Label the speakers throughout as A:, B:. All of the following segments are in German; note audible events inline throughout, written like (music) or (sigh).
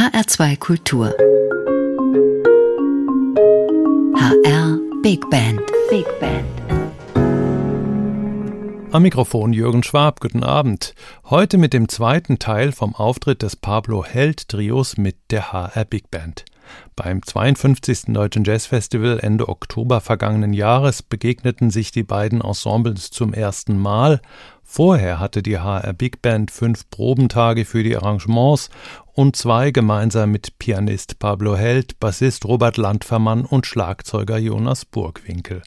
A: HR2 Kultur. HR Big Band. Big Band.
B: Am Mikrofon Jürgen Schwab, guten Abend. Heute mit dem zweiten Teil vom Auftritt des Pablo Held Trios mit der HR Big Band. Beim 52. Deutschen Jazz Festival Ende Oktober vergangenen Jahres begegneten sich die beiden Ensembles zum ersten Mal. Vorher hatte die HR Big Band fünf Probentage für die Arrangements und zwei gemeinsam mit Pianist Pablo Held, Bassist Robert Landfermann und Schlagzeuger Jonas Burgwinkel.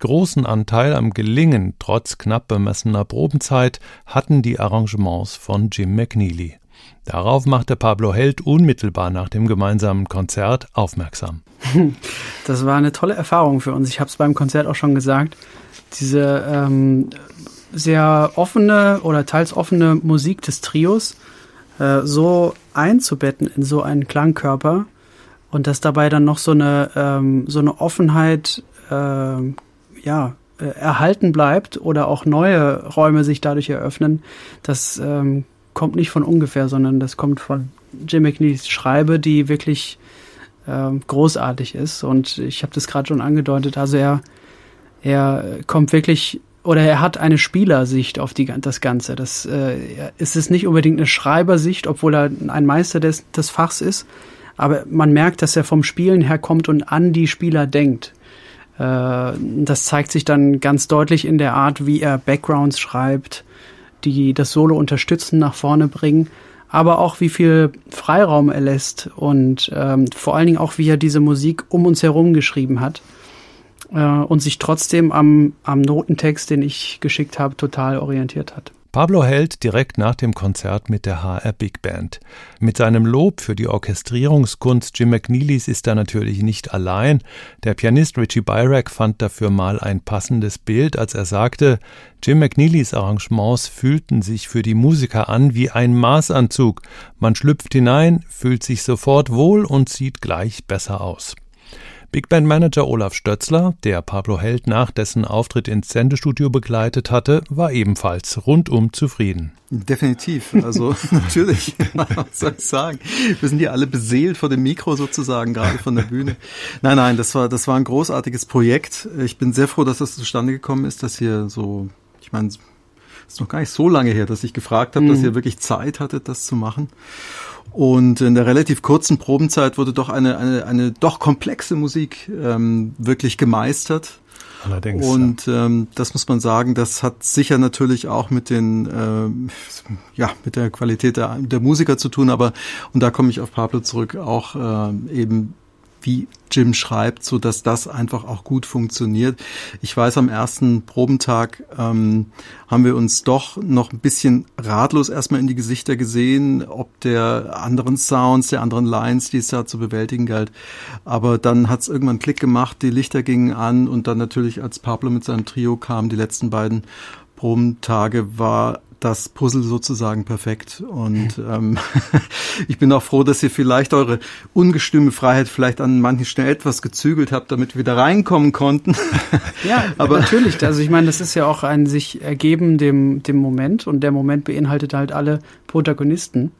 B: Großen Anteil am Gelingen trotz knapp bemessener Probenzeit hatten die Arrangements von Jim McNeely. Darauf machte Pablo Held unmittelbar nach dem gemeinsamen Konzert aufmerksam. (laughs)
C: Das war eine tolle Erfahrung für uns. Ich habe es beim Konzert auch schon gesagt. Diese ähm, sehr offene oder teils offene Musik des Trios äh, so einzubetten in so einen Klangkörper und dass dabei dann noch so eine ähm, so eine Offenheit äh, ja erhalten bleibt oder auch neue Räume sich dadurch eröffnen, das ähm, kommt nicht von ungefähr, sondern das kommt von Jim McNeilys Schreibe, die wirklich äh, großartig ist. Und ich habe das gerade schon angedeutet. Also er, er kommt wirklich oder er hat eine Spielersicht auf die, das Ganze. Das äh, ist es nicht unbedingt eine Schreibersicht, obwohl er ein Meister des, des Fachs ist. Aber man merkt, dass er vom Spielen her kommt und an die Spieler denkt. Äh, das zeigt sich dann ganz deutlich in der Art, wie er Backgrounds schreibt, die das Solo unterstützen, nach vorne bringen, aber auch wie viel Freiraum er lässt und ähm, vor allen Dingen auch, wie er diese Musik um uns herum geschrieben hat äh, und sich trotzdem am, am Notentext, den ich geschickt habe, total orientiert hat.
B: Pablo Held direkt nach dem Konzert mit der HR Big Band. Mit seinem Lob für die Orchestrierungskunst Jim McNeelys ist er natürlich nicht allein. Der Pianist Richie Byrack fand dafür mal ein passendes Bild, als er sagte, Jim McNeelys Arrangements fühlten sich für die Musiker an wie ein Maßanzug. Man schlüpft hinein, fühlt sich sofort wohl und sieht gleich besser aus. Big Band Manager Olaf Stötzler, der Pablo Held nach dessen Auftritt ins Sendestudio begleitet hatte, war ebenfalls rundum zufrieden.
D: Definitiv. Also (laughs) natürlich, was soll ich sagen? Wir sind ja alle beseelt vor dem Mikro sozusagen, gerade von der Bühne. Nein, nein, das war, das war ein großartiges Projekt. Ich bin sehr froh, dass das zustande gekommen ist, dass hier so, ich meine, es ist noch gar nicht so lange her, dass ich gefragt habe, mhm. dass ihr wirklich Zeit hattet, das zu machen. Und in der relativ kurzen Probenzeit wurde doch eine, eine, eine doch komplexe Musik ähm, wirklich gemeistert.
B: Allerdings.
D: Und ähm, das muss man sagen, das hat sicher natürlich auch mit den ähm, ja mit der Qualität der, der Musiker zu tun, aber und da komme ich auf Pablo zurück, auch äh, eben wie Jim schreibt, so dass das einfach auch gut funktioniert. Ich weiß, am ersten Probentag ähm, haben wir uns doch noch ein bisschen ratlos erstmal in die Gesichter gesehen, ob der anderen Sounds, der anderen Lines, die es da zu bewältigen galt. Aber dann hat es irgendwann Klick gemacht, die Lichter gingen an und dann natürlich, als Pablo mit seinem Trio kam, die letzten beiden Probentage war das Puzzle sozusagen perfekt. Und ähm, (laughs) ich bin auch froh, dass ihr vielleicht eure ungestüme Freiheit vielleicht an manchen Stellen etwas gezügelt habt, damit wir da reinkommen konnten. (laughs)
C: ja, (laughs) aber natürlich. Also ich meine, das ist ja auch ein sich ergeben dem, dem Moment und der Moment beinhaltet halt alle Protagonisten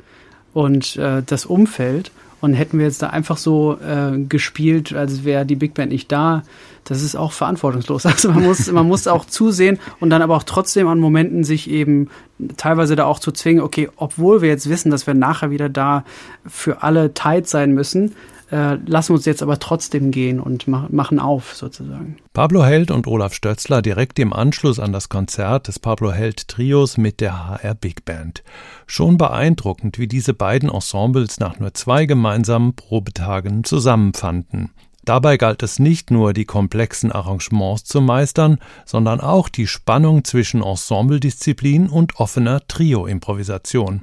C: und äh, das Umfeld. Und hätten wir jetzt da einfach so äh, gespielt, als wäre die Big Band nicht da, das ist auch verantwortungslos. (laughs) Also man muss, man muss auch zusehen und dann aber auch trotzdem an Momenten sich eben teilweise da auch zu zwingen, okay, obwohl wir jetzt wissen, dass wir nachher wieder da für alle tight sein müssen, äh, lassen uns jetzt aber trotzdem gehen und ma machen auf sozusagen.
B: Pablo Held und Olaf Stötzler direkt im Anschluss an das Konzert des Pablo Held Trios mit der HR Big Band. Schon beeindruckend, wie diese beiden Ensembles nach nur zwei gemeinsamen Probetagen zusammenfanden. Dabei galt es nicht nur, die komplexen Arrangements zu meistern, sondern auch die Spannung zwischen Ensembledisziplin und offener Trio-Improvisation.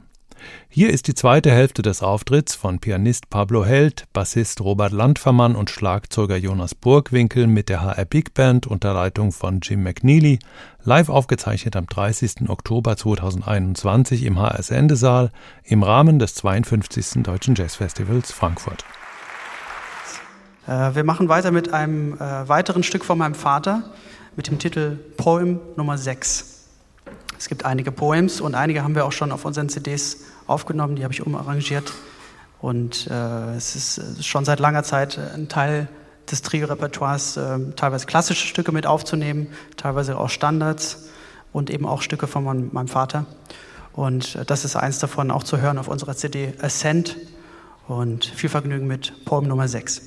B: Hier ist die zweite Hälfte des Auftritts von Pianist Pablo Held, Bassist Robert Landfermann und Schlagzeuger Jonas Burgwinkel mit der HR Big Band unter Leitung von Jim McNeely, live aufgezeichnet am 30. Oktober 2021 im HS Endesaal im Rahmen des 52. Deutschen Jazzfestivals Frankfurt.
C: Äh, wir machen weiter mit einem äh, weiteren Stück von meinem Vater mit dem Titel Poem Nummer 6. Es gibt einige Poems und einige haben wir auch schon auf unseren CDs aufgenommen, die habe ich umarrangiert. Und äh, es ist schon seit langer Zeit ein Teil des Trio-Repertoires, äh, teilweise klassische Stücke mit aufzunehmen, teilweise auch Standards und eben auch Stücke von mein, meinem Vater. Und äh, das ist eins davon auch zu hören auf unserer CD Ascent. Und viel Vergnügen mit Poem Nummer 6.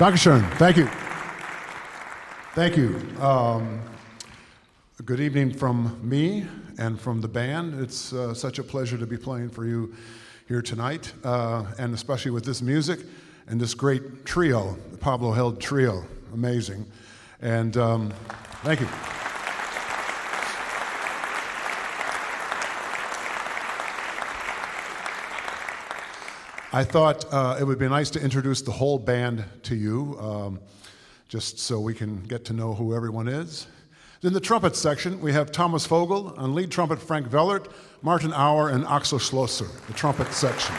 E: Dankeschön. Thank you. Thank you. Um, good evening from me and from the band. It's uh, such a pleasure to be playing for you here tonight, uh, and especially with this music and this great trio, the Pablo Held Trio. Amazing. And um, thank you. I thought uh, it would be nice to introduce the whole band to you, um, just so we can get to know who everyone is. In the trumpet section, we have Thomas Vogel, on lead trumpet Frank Vellert, Martin Auer, and Axel Schlosser, the trumpet section.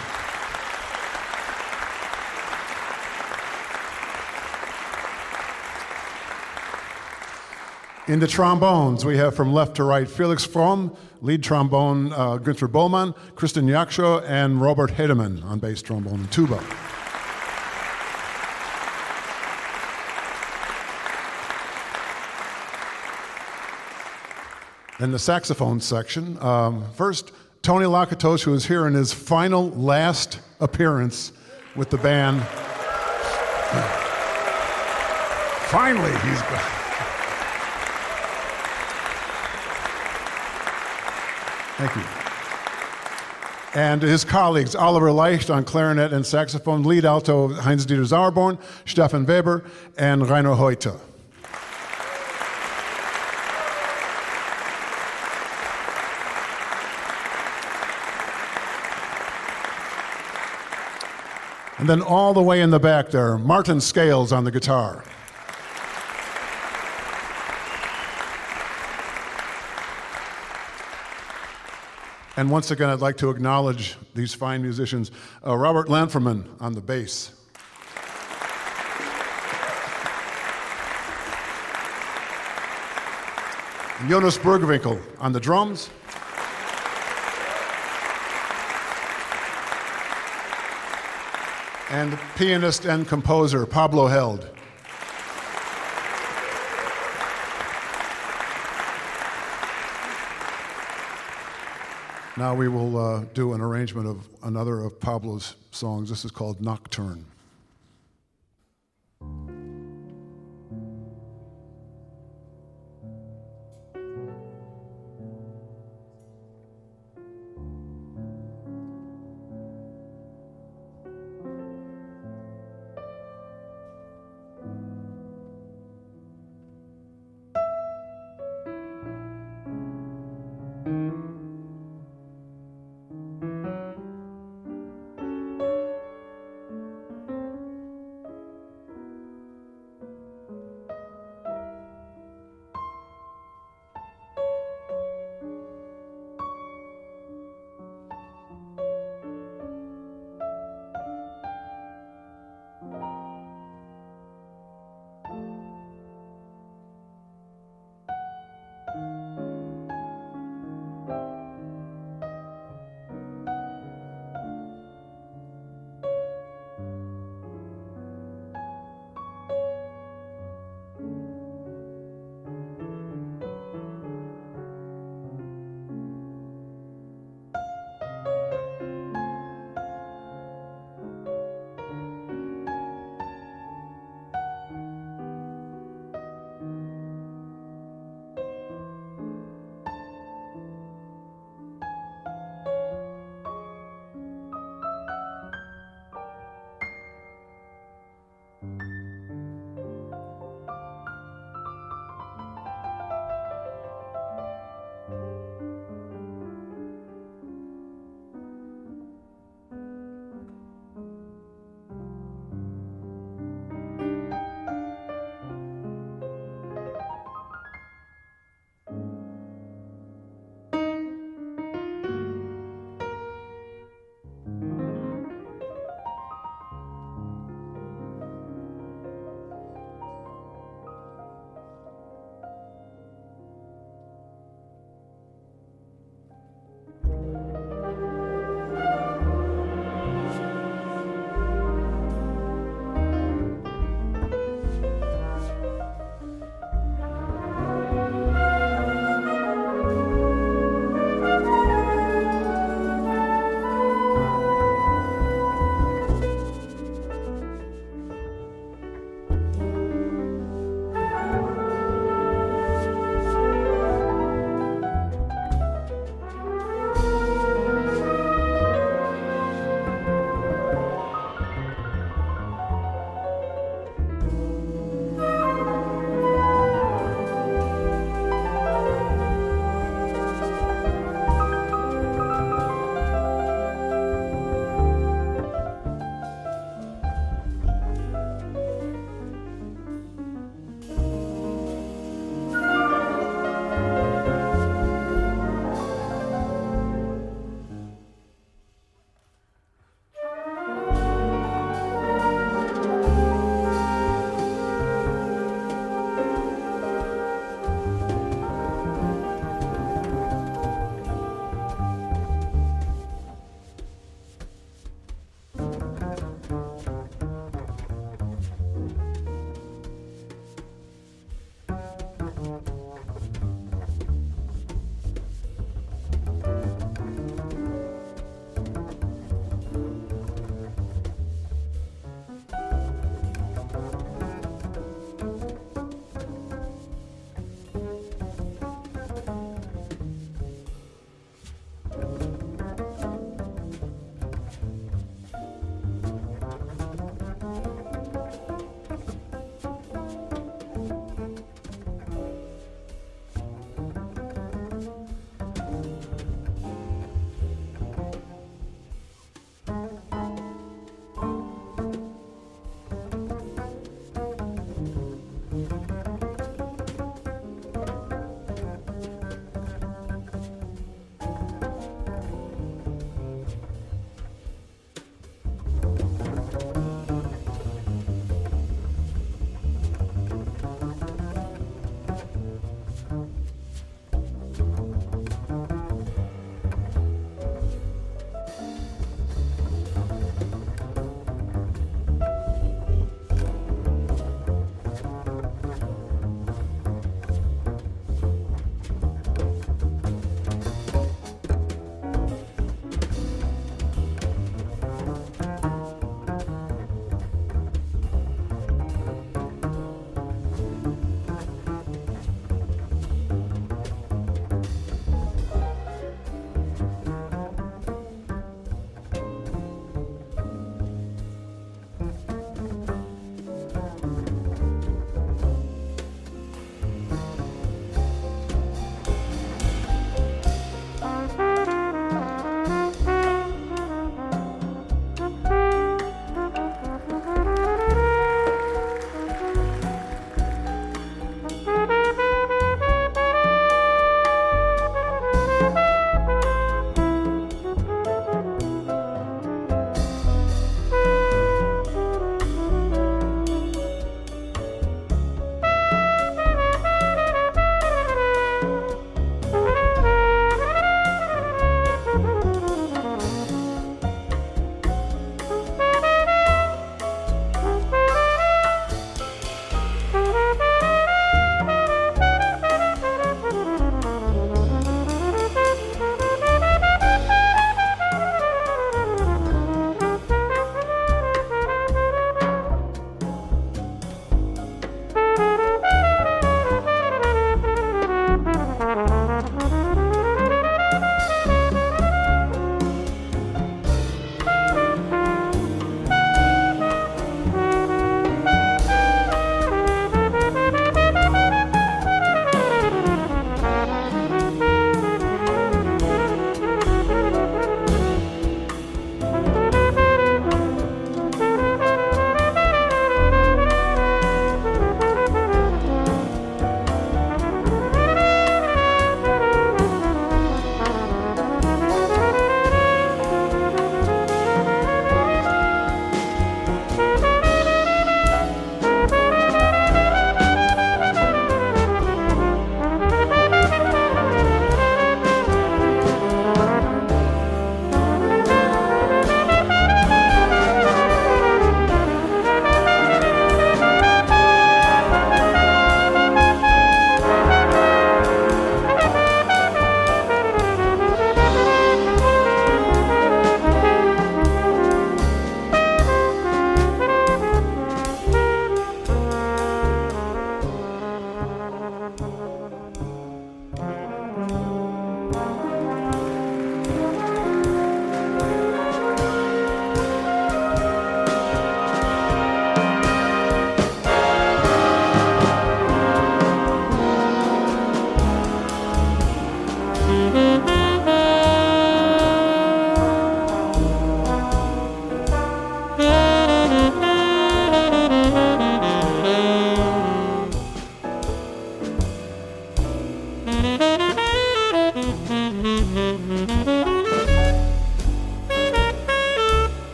E: In the trombones, we have from left to right Felix Fromm, lead trombone uh, Günther Bollmann, Kristen Yaksho, and Robert Hedemann on bass trombone and tuba. In the saxophone section, um, first, Tony Lakatosh, who is here in his final, last appearance with the band. (laughs) Finally, he's. Thank you. And his colleagues, Oliver Leicht on clarinet and saxophone, lead alto Heinz Dieter Sauerborn, Stefan Weber, and Rainer Heute. And then all the way in the back there, Martin Scales on the guitar. And once again, I'd like to acknowledge these fine musicians. Uh, Robert Lanferman on the bass. Jonas Bergwinkel on the drums. And pianist and composer Pablo Held. Now we will uh, do an arrangement of another of Pablo's songs. This is called Nocturne.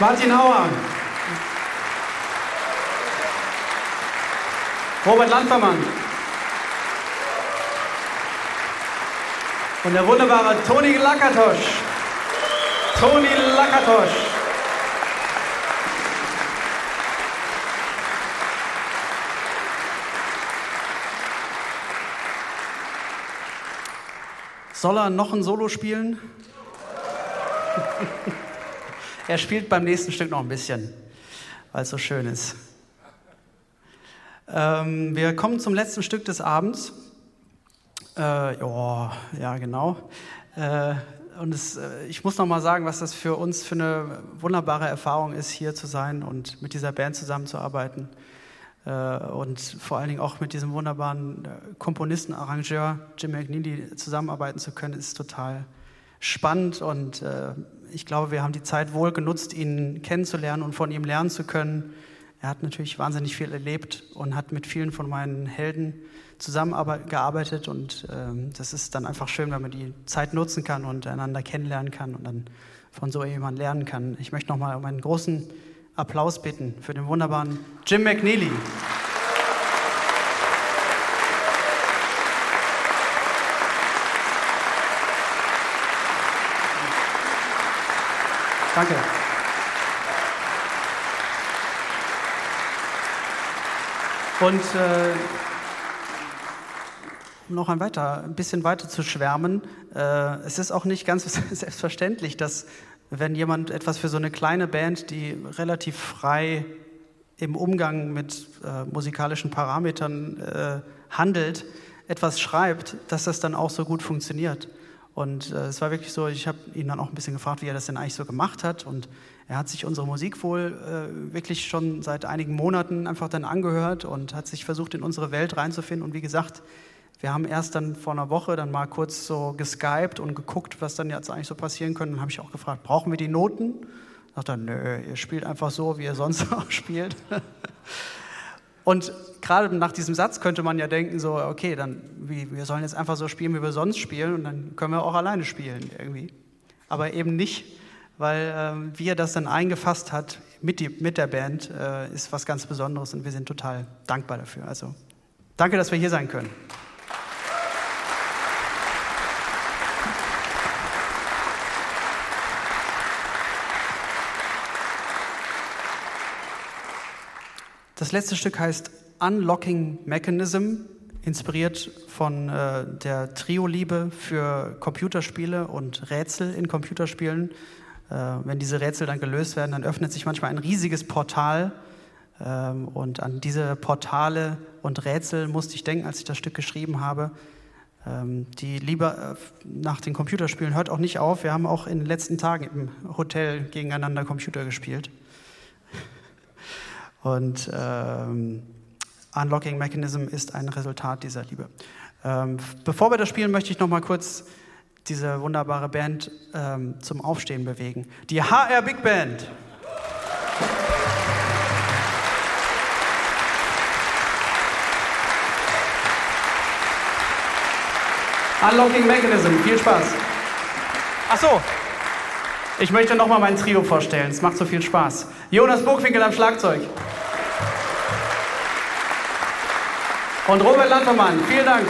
C: Martin Auer. Robert Landvermann. Und der wunderbare Toni Lakatosch. Toni Lakatosch. Soll er noch ein Solo spielen? (laughs) Er spielt beim nächsten Stück noch ein bisschen, weil es so schön ist. Ähm, wir kommen zum letzten Stück des Abends. Äh, oh, ja, genau. Äh, und es, äh, ich muss noch mal sagen, was das für uns für eine wunderbare Erfahrung ist, hier zu sein und mit dieser Band zusammenzuarbeiten. Äh, und vor allen Dingen auch mit diesem wunderbaren äh, Komponisten, Arrangeur Jim McNeely zusammenarbeiten zu können, ist total spannend und äh, ich glaube, wir haben die Zeit wohl genutzt, ihn kennenzulernen und von ihm lernen zu können. Er hat natürlich wahnsinnig viel erlebt und hat mit vielen von meinen Helden zusammengearbeitet und ähm, das ist dann einfach schön, wenn man die Zeit nutzen kann und einander kennenlernen kann und dann von so jemandem lernen kann. Ich möchte nochmal um einen großen Applaus bitten für den wunderbaren Jim McNeely. Danke. Und äh, um noch ein, weiter, ein bisschen weiter zu schwärmen, äh, es ist auch nicht ganz (laughs) selbstverständlich, dass wenn jemand etwas für so eine kleine Band, die relativ frei im Umgang mit äh, musikalischen Parametern äh, handelt, etwas schreibt, dass das dann auch so gut funktioniert. Und äh, es war wirklich so, ich habe ihn dann auch ein bisschen gefragt, wie er das denn eigentlich so gemacht hat. Und er hat sich unsere Musik wohl äh, wirklich schon seit einigen Monaten einfach dann angehört und hat sich versucht, in unsere Welt reinzufinden. Und wie gesagt, wir haben erst dann vor einer Woche dann mal kurz so geskypt und geguckt, was dann jetzt eigentlich so passieren könnte. Dann habe ich auch gefragt, brauchen wir die Noten? Sagt er, nö, ihr spielt einfach so, wie ihr sonst (laughs) auch spielt. Und gerade nach diesem Satz könnte man ja denken, so, okay, dann, wie, wir sollen jetzt einfach so spielen, wie wir sonst spielen und dann können wir auch alleine spielen irgendwie. Aber eben nicht, weil äh, wie er das dann eingefasst hat mit, die, mit der Band, äh, ist was ganz Besonderes und wir sind total dankbar dafür. Also danke, dass wir hier sein können. Das letzte Stück heißt Unlocking Mechanism, inspiriert von äh, der Trio-Liebe für Computerspiele und Rätsel in Computerspielen. Äh, wenn diese Rätsel dann gelöst werden, dann öffnet sich manchmal ein riesiges Portal. Ähm, und an diese Portale und Rätsel musste ich denken, als ich das Stück geschrieben habe. Ähm, die Liebe äh, nach den Computerspielen hört auch nicht auf. Wir haben auch in den letzten Tagen im Hotel gegeneinander Computer gespielt. Und ähm, Unlocking Mechanism ist ein Resultat dieser Liebe. Ähm, bevor wir das spielen, möchte ich noch mal kurz diese wunderbare Band ähm, zum Aufstehen bewegen. Die HR Big Band. Unlocking Mechanism. Viel Spaß. Ach so. Ich möchte nochmal mein Trio vorstellen. Es macht so viel Spaß. Jonas Burgwinkel am Schlagzeug. und Robert Lattermann. Vielen Dank.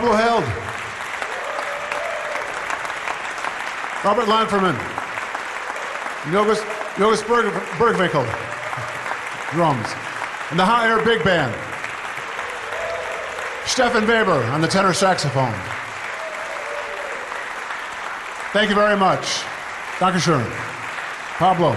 E: Pablo Held. Robert Lanferman. Yogus, Yogus Berg, Bergwinkel. Drums. And the Hot Air Big Band. Stefan Weber on the tenor saxophone. Thank you very much. Dr. Dankeschön. Pablo.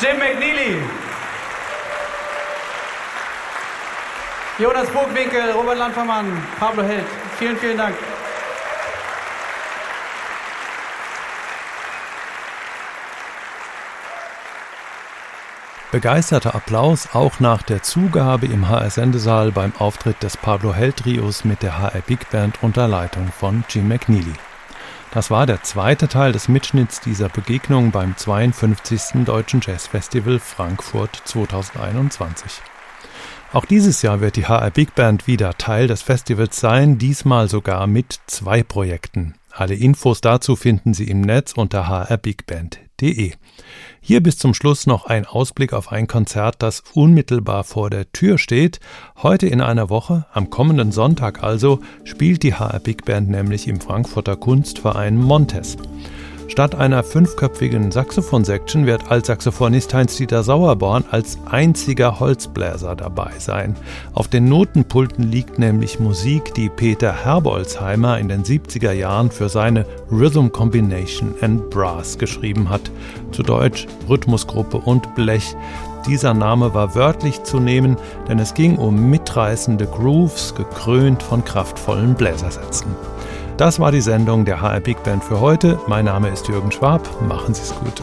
F: Jim McNeely. Jonas Burgwinkel, Robert Landvermann, Pablo Held. Vielen, vielen Dank.
B: Begeisterter Applaus auch nach der Zugabe im HR Sendesaal beim Auftritt des Pablo Held Trios mit der HR Big Band unter Leitung von Jim McNeely. Das war der zweite Teil des Mitschnitts dieser Begegnung beim 52. Deutschen Jazzfestival Frankfurt 2021. Auch dieses Jahr wird die HR Big Band wieder Teil des Festivals sein, diesmal sogar mit zwei Projekten. Alle Infos dazu finden Sie im Netz unter hrbigband.de. Hier bis zum Schluss noch ein Ausblick auf ein Konzert, das unmittelbar vor der Tür steht. Heute in einer Woche, am kommenden Sonntag also, spielt die HR Big Band nämlich im Frankfurter Kunstverein Montes. Statt einer fünfköpfigen Saxophon-Section wird Altsaxophonist Heinz-Dieter Sauerborn als einziger Holzbläser dabei sein. Auf den Notenpulten liegt nämlich Musik, die Peter Herbolzheimer in den 70er Jahren für seine Rhythm Combination and Brass geschrieben hat. Zu Deutsch Rhythmusgruppe und Blech. Dieser Name war wörtlich zu nehmen, denn es ging um mitreißende Grooves, gekrönt von kraftvollen Bläsersätzen. Das war die Sendung der HR Big Band für heute. Mein Name ist Jürgen Schwab. Machen Sie es gut.